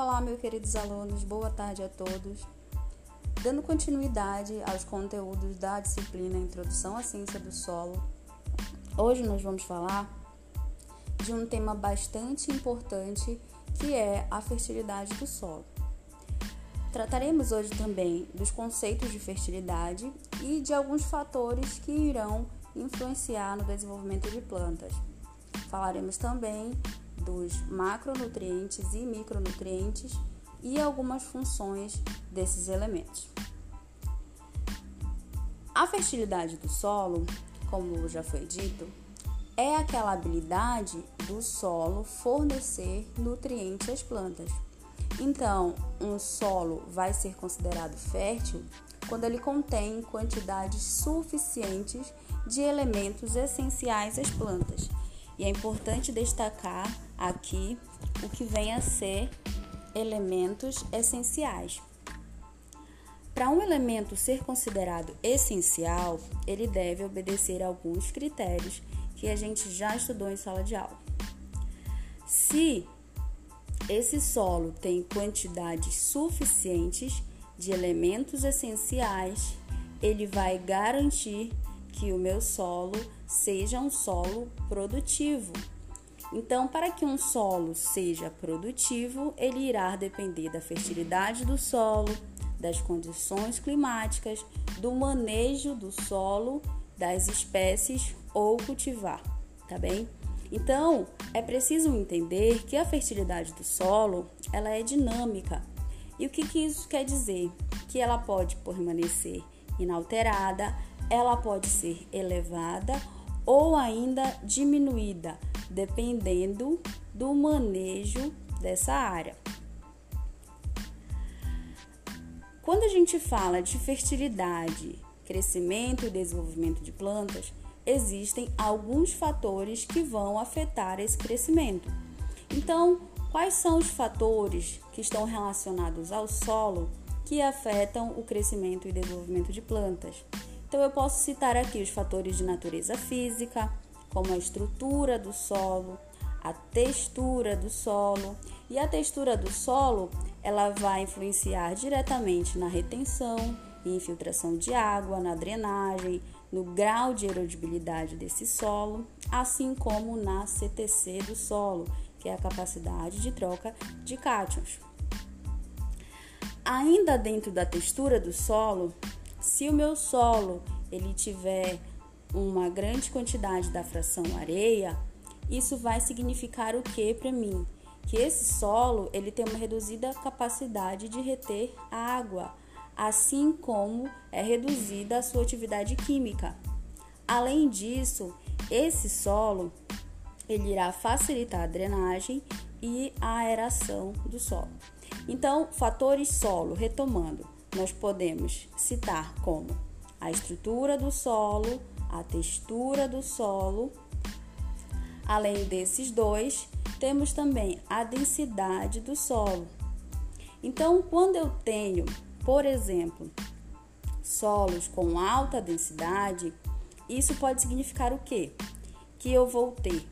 Olá, meus queridos alunos, boa tarde a todos. Dando continuidade aos conteúdos da disciplina Introdução à Ciência do Solo, hoje nós vamos falar de um tema bastante importante que é a fertilidade do solo. Trataremos hoje também dos conceitos de fertilidade e de alguns fatores que irão influenciar no desenvolvimento de plantas. Falaremos também dos macronutrientes e micronutrientes e algumas funções desses elementos. A fertilidade do solo, como já foi dito, é aquela habilidade do solo fornecer nutrientes às plantas. Então, um solo vai ser considerado fértil quando ele contém quantidades suficientes de elementos essenciais às plantas. E é importante destacar aqui o que vem a ser elementos essenciais. Para um elemento ser considerado essencial, ele deve obedecer a alguns critérios que a gente já estudou em sala de aula. Se esse solo tem quantidades suficientes de elementos essenciais, ele vai garantir que o meu solo seja um solo produtivo. Então, para que um solo seja produtivo, ele irá depender da fertilidade do solo, das condições climáticas, do manejo do solo, das espécies ou cultivar, tá bem? Então, é preciso entender que a fertilidade do solo, ela é dinâmica. E o que, que isso quer dizer? Que ela pode permanecer inalterada, ela pode ser elevada ou ainda diminuída, dependendo do manejo dessa área. Quando a gente fala de fertilidade, crescimento e desenvolvimento de plantas, existem alguns fatores que vão afetar esse crescimento. Então, quais são os fatores que estão relacionados ao solo que afetam o crescimento e desenvolvimento de plantas? Então, eu posso citar aqui os fatores de natureza física, como a estrutura do solo, a textura do solo. E a textura do solo, ela vai influenciar diretamente na retenção e infiltração de água, na drenagem, no grau de erodibilidade desse solo, assim como na CTC do solo, que é a capacidade de troca de cátions. Ainda dentro da textura do solo, se o meu solo ele tiver uma grande quantidade da fração areia, isso vai significar o que para mim? Que esse solo ele tem uma reduzida capacidade de reter água, assim como é reduzida a sua atividade química. Além disso, esse solo ele irá facilitar a drenagem e a aeração do solo. Então, fatores solo, retomando, nós podemos citar como a estrutura do solo, a textura do solo. Além desses dois, temos também a densidade do solo. Então, quando eu tenho, por exemplo, solos com alta densidade, isso pode significar o quê? Que eu vou ter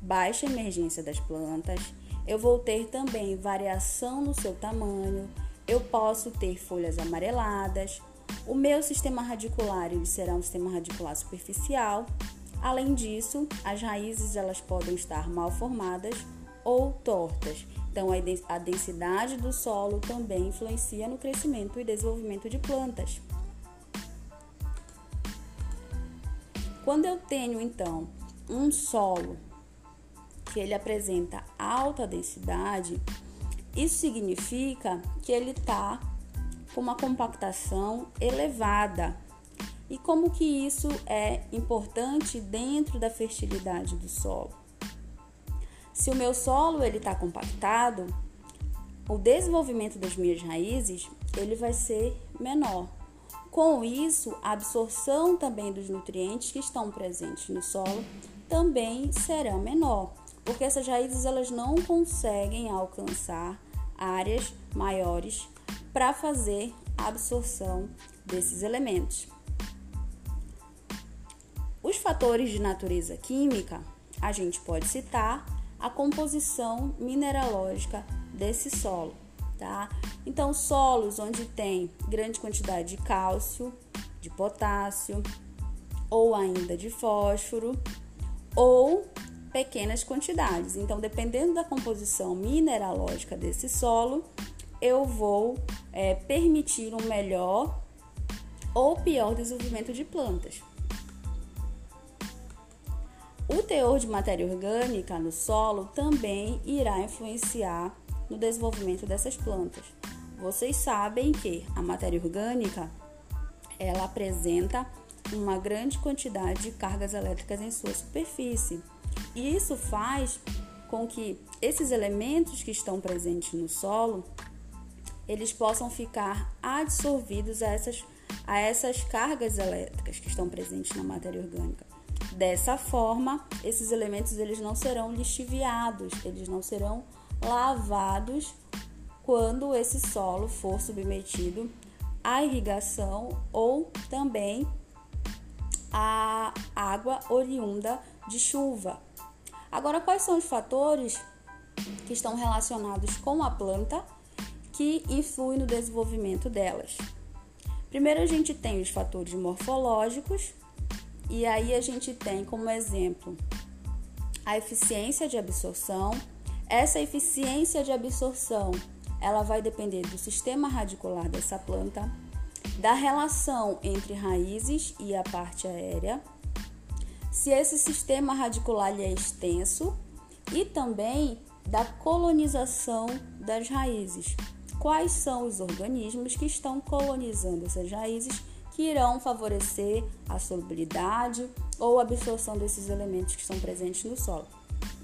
baixa emergência das plantas, eu vou ter também variação no seu tamanho, eu posso ter folhas amareladas, o meu sistema radicular ele será um sistema radicular superficial. Além disso, as raízes elas podem estar mal formadas ou tortas. Então, a densidade do solo também influencia no crescimento e desenvolvimento de plantas. Quando eu tenho então um solo que ele apresenta alta densidade, isso significa que ele está com uma compactação elevada. E como que isso é importante dentro da fertilidade do solo? Se o meu solo ele está compactado, o desenvolvimento das minhas raízes ele vai ser menor. Com isso, a absorção também dos nutrientes que estão presentes no solo também será menor, porque essas raízes elas não conseguem alcançar áreas maiores para fazer a absorção desses elementos. Os fatores de natureza química, a gente pode citar a composição mineralógica desse solo, tá? Então, solos onde tem grande quantidade de cálcio, de potássio ou ainda de fósforo ou pequenas quantidades. Então, dependendo da composição mineralógica desse solo, eu vou é, permitir um melhor ou pior desenvolvimento de plantas. O teor de matéria orgânica no solo também irá influenciar no desenvolvimento dessas plantas. Vocês sabem que a matéria orgânica ela apresenta uma grande quantidade de cargas elétricas em sua superfície. E isso faz com que esses elementos que estão presentes no solo eles possam ficar absorvidos a essas, a essas cargas elétricas que estão presentes na matéria orgânica. Dessa forma, esses elementos eles não serão lixiviados, eles não serão lavados quando esse solo for submetido à irrigação ou também à água oriunda de chuva. Agora, quais são os fatores que estão relacionados com a planta que influem no desenvolvimento delas? Primeiro, a gente tem os fatores morfológicos, e aí a gente tem como exemplo a eficiência de absorção. Essa eficiência de absorção, ela vai depender do sistema radicular dessa planta, da relação entre raízes e a parte aérea, se esse sistema radicular é extenso e também da colonização das raízes. Quais são os organismos que estão colonizando essas raízes que irão favorecer a solubilidade ou absorção desses elementos que estão presentes no solo.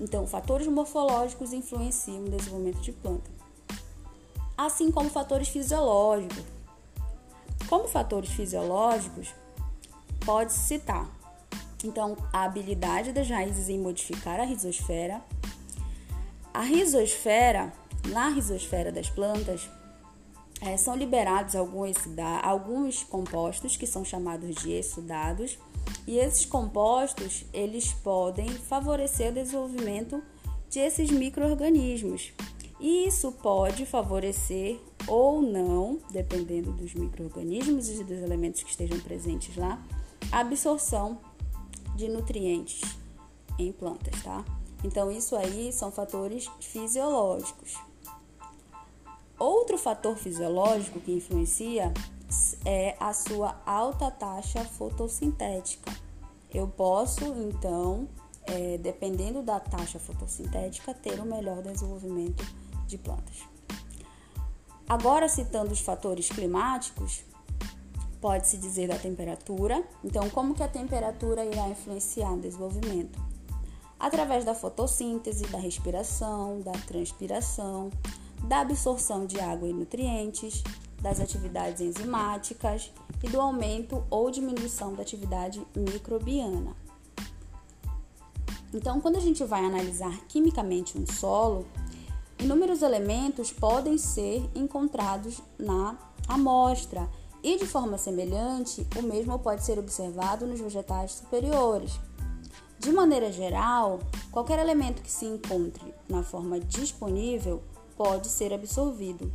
Então, fatores morfológicos influenciam o desenvolvimento de planta, assim como fatores fisiológicos. Como fatores fisiológicos, pode citar então a habilidade das raízes em modificar a rizosfera. A rizosfera, na rizosfera das plantas, é, são liberados alguns, alguns compostos que são chamados de exudados e esses compostos eles podem favorecer o desenvolvimento desses microorganismos e isso pode favorecer ou não, dependendo dos microorganismos e dos elementos que estejam presentes lá, a absorção de nutrientes em plantas, tá? Então isso aí são fatores fisiológicos. Fator fisiológico que influencia é a sua alta taxa fotossintética. Eu posso, então, é, dependendo da taxa fotossintética, ter um melhor desenvolvimento de plantas. Agora, citando os fatores climáticos, pode-se dizer da temperatura. Então, como que a temperatura irá influenciar no desenvolvimento? Através da fotossíntese, da respiração, da transpiração, da absorção de água e nutrientes, das atividades enzimáticas e do aumento ou diminuição da atividade microbiana. Então, quando a gente vai analisar quimicamente um solo, inúmeros elementos podem ser encontrados na amostra e, de forma semelhante, o mesmo pode ser observado nos vegetais superiores. De maneira geral, qualquer elemento que se encontre na forma disponível pode ser absorvido.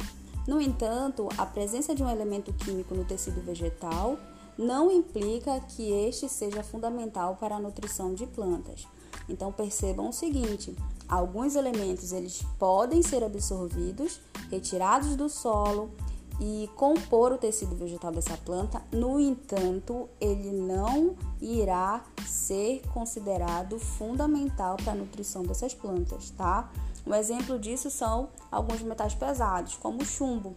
No entanto, a presença de um elemento químico no tecido vegetal não implica que este seja fundamental para a nutrição de plantas. Então percebam o seguinte: alguns elementos eles podem ser absorvidos, retirados do solo e compor o tecido vegetal dessa planta. No entanto, ele não irá ser considerado fundamental para a nutrição dessas plantas, tá? Um exemplo disso são alguns metais pesados, como o chumbo.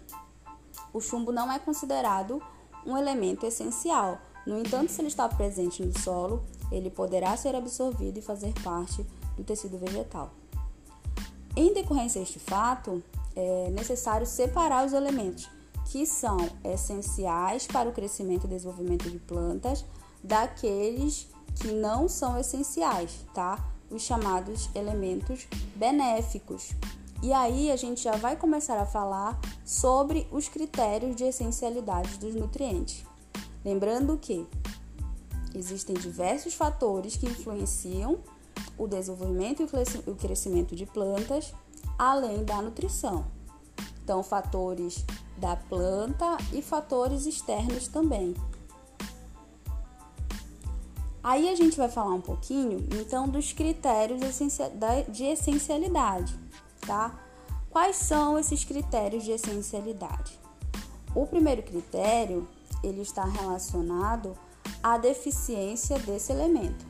O chumbo não é considerado um elemento essencial. No entanto, se ele está presente no solo, ele poderá ser absorvido e fazer parte do tecido vegetal. Em decorrência deste fato, é necessário separar os elementos que são essenciais para o crescimento e desenvolvimento de plantas daqueles que não são essenciais, tá? os chamados elementos benéficos. E aí a gente já vai começar a falar sobre os critérios de essencialidade dos nutrientes. Lembrando que existem diversos fatores que influenciam o desenvolvimento e o crescimento de plantas, além da nutrição. Então, fatores da planta e fatores externos também. Aí a gente vai falar um pouquinho, então, dos critérios de essencialidade, tá? Quais são esses critérios de essencialidade? O primeiro critério, ele está relacionado à deficiência desse elemento.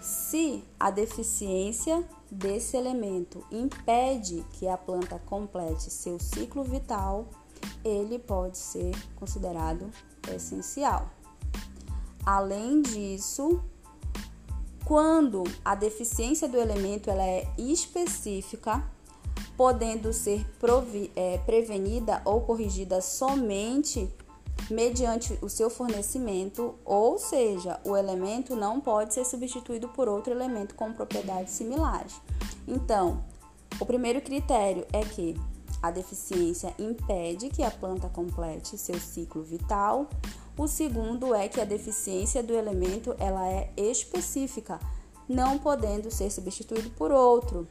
Se a deficiência desse elemento impede que a planta complete seu ciclo vital, ele pode ser considerado essencial. Além disso, quando a deficiência do elemento ela é específica, podendo ser é, prevenida ou corrigida somente mediante o seu fornecimento, ou seja, o elemento não pode ser substituído por outro elemento com propriedades similares. Então, o primeiro critério é que a deficiência impede que a planta complete seu ciclo vital. O segundo é que a deficiência do elemento ela é específica, não podendo ser substituído por outro.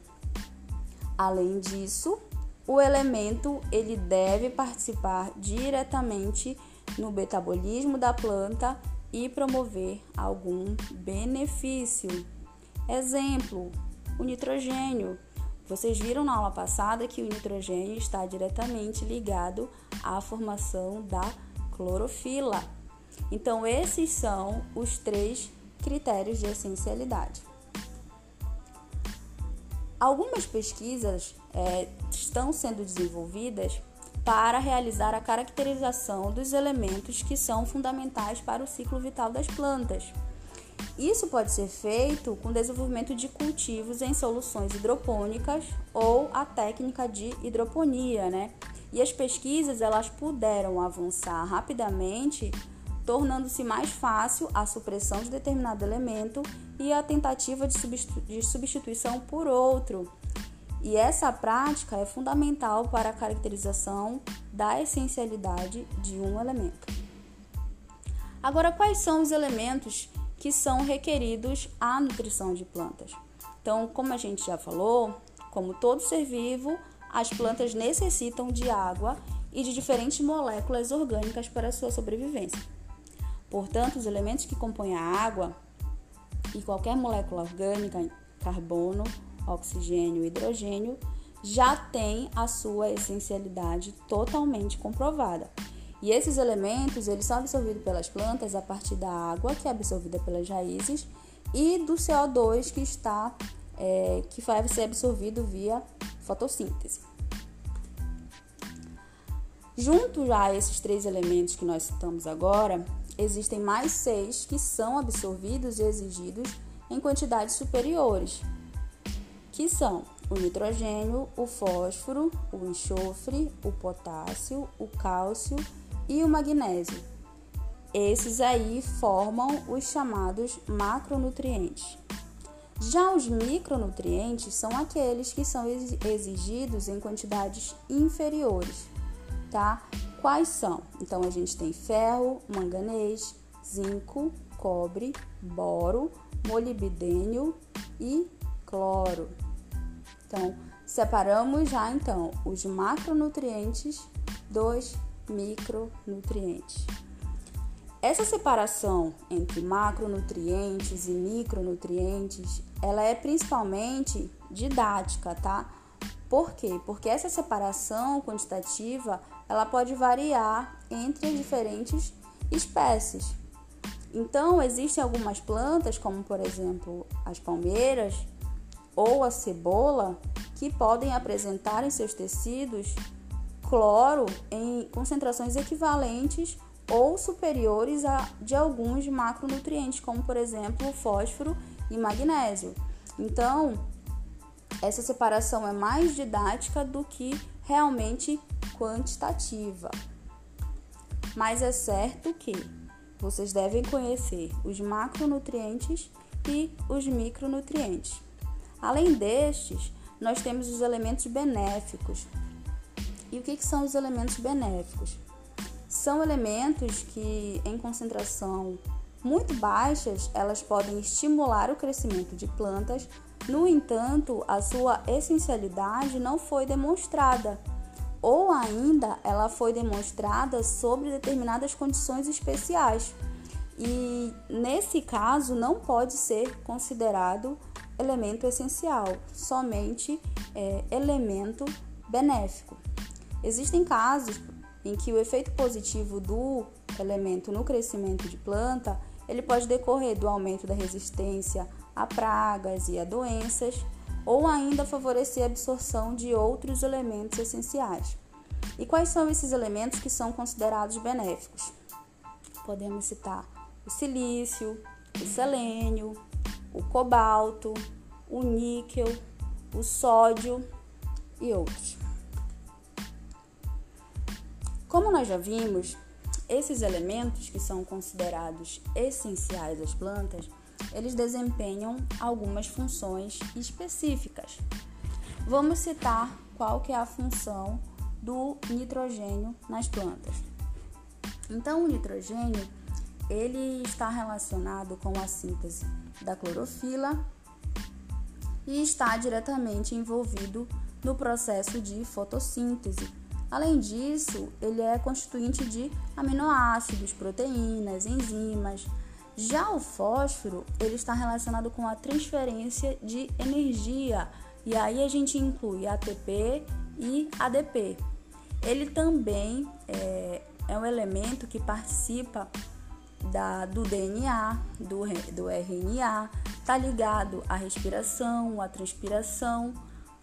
Além disso, o elemento ele deve participar diretamente no metabolismo da planta e promover algum benefício. Exemplo: o nitrogênio. Vocês viram na aula passada que o nitrogênio está diretamente ligado à formação da clorofila. Então, esses são os três critérios de essencialidade. Algumas pesquisas é, estão sendo desenvolvidas para realizar a caracterização dos elementos que são fundamentais para o ciclo vital das plantas. Isso pode ser feito com desenvolvimento de cultivos em soluções hidropônicas ou a técnica de hidroponia, né? E as pesquisas elas puderam avançar rapidamente, tornando-se mais fácil a supressão de determinado elemento e a tentativa de substituição por outro e essa prática é fundamental para a caracterização da essencialidade de um elemento. Agora, quais são os elementos que são requeridos à nutrição de plantas? Então, como a gente já falou, como todo ser vivo, as plantas necessitam de água e de diferentes moléculas orgânicas para sua sobrevivência. Portanto, os elementos que compõem a água e qualquer molécula orgânica, carbono, oxigênio e hidrogênio, já tem a sua essencialidade totalmente comprovada. E esses elementos eles são absorvidos pelas plantas a partir da água que é absorvida pelas raízes e do CO2 que está é, que vai ser absorvido via fotossíntese. Junto a esses três elementos que nós citamos agora, existem mais seis que são absorvidos e exigidos em quantidades superiores, que são o nitrogênio, o fósforo, o enxofre, o potássio, o cálcio e o magnésio. Esses aí formam os chamados macronutrientes. Já os micronutrientes são aqueles que são exigidos em quantidades inferiores, tá? Quais são? Então a gente tem ferro, manganês, zinco, cobre, boro, molibdênio e cloro. Então, separamos já então os macronutrientes dos micronutrientes. Essa separação entre macronutrientes e micronutrientes, ela é principalmente didática, tá? Por quê? Porque essa separação quantitativa, ela pode variar entre as diferentes espécies. Então, existem algumas plantas, como por exemplo as palmeiras, ou a cebola que podem apresentar em seus tecidos cloro em concentrações equivalentes ou superiores a de alguns macronutrientes, como por exemplo fósforo e magnésio. Então, essa separação é mais didática do que realmente quantitativa. Mas é certo que vocês devem conhecer os macronutrientes e os micronutrientes. Além destes, nós temos os elementos benéficos. E o que, que são os elementos benéficos? São elementos que, em concentração muito baixas, elas podem estimular o crescimento de plantas. No entanto, a sua essencialidade não foi demonstrada, ou ainda ela foi demonstrada sobre determinadas condições especiais. E nesse caso não pode ser considerado elemento essencial, somente é, elemento benéfico. Existem casos em que o efeito positivo do elemento no crescimento de planta ele pode decorrer do aumento da resistência a pragas e a doenças, ou ainda favorecer a absorção de outros elementos essenciais. E quais são esses elementos que são considerados benéficos? Podemos citar o silício, o selênio, cobalto, o níquel, o sódio e outros. Como nós já vimos, esses elementos que são considerados essenciais às plantas, eles desempenham algumas funções específicas. Vamos citar qual que é a função do nitrogênio nas plantas. Então, o nitrogênio ele está relacionado com a síntese da clorofila e está diretamente envolvido no processo de fotossíntese. Além disso, ele é constituinte de aminoácidos, proteínas, enzimas. Já o fósforo, ele está relacionado com a transferência de energia, e aí a gente inclui ATP e ADP. Ele também é, é um elemento que participa da, do DNA, do, do RNA, está ligado à respiração, à transpiração,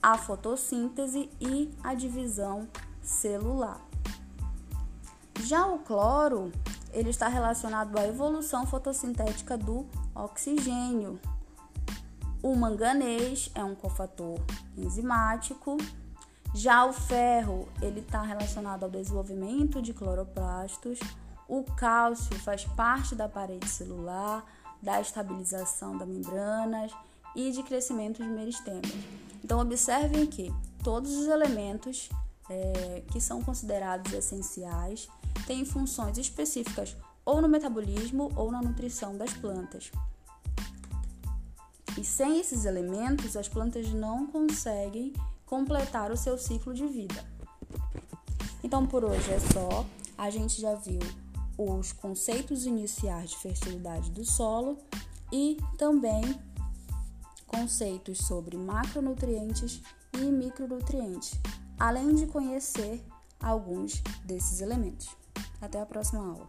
à fotossíntese e à divisão celular. Já o cloro, ele está relacionado à evolução fotossintética do oxigênio. O manganês é um cofator enzimático. Já o ferro, ele está relacionado ao desenvolvimento de cloroplastos. O cálcio faz parte da parede celular, da estabilização das membranas e de crescimento de meristemas. Então, observem que todos os elementos é, que são considerados essenciais têm funções específicas ou no metabolismo ou na nutrição das plantas. E sem esses elementos, as plantas não conseguem completar o seu ciclo de vida. Então, por hoje é só. A gente já viu os conceitos iniciais de fertilidade do solo e também conceitos sobre macronutrientes e micronutrientes, além de conhecer alguns desses elementos. Até a próxima aula.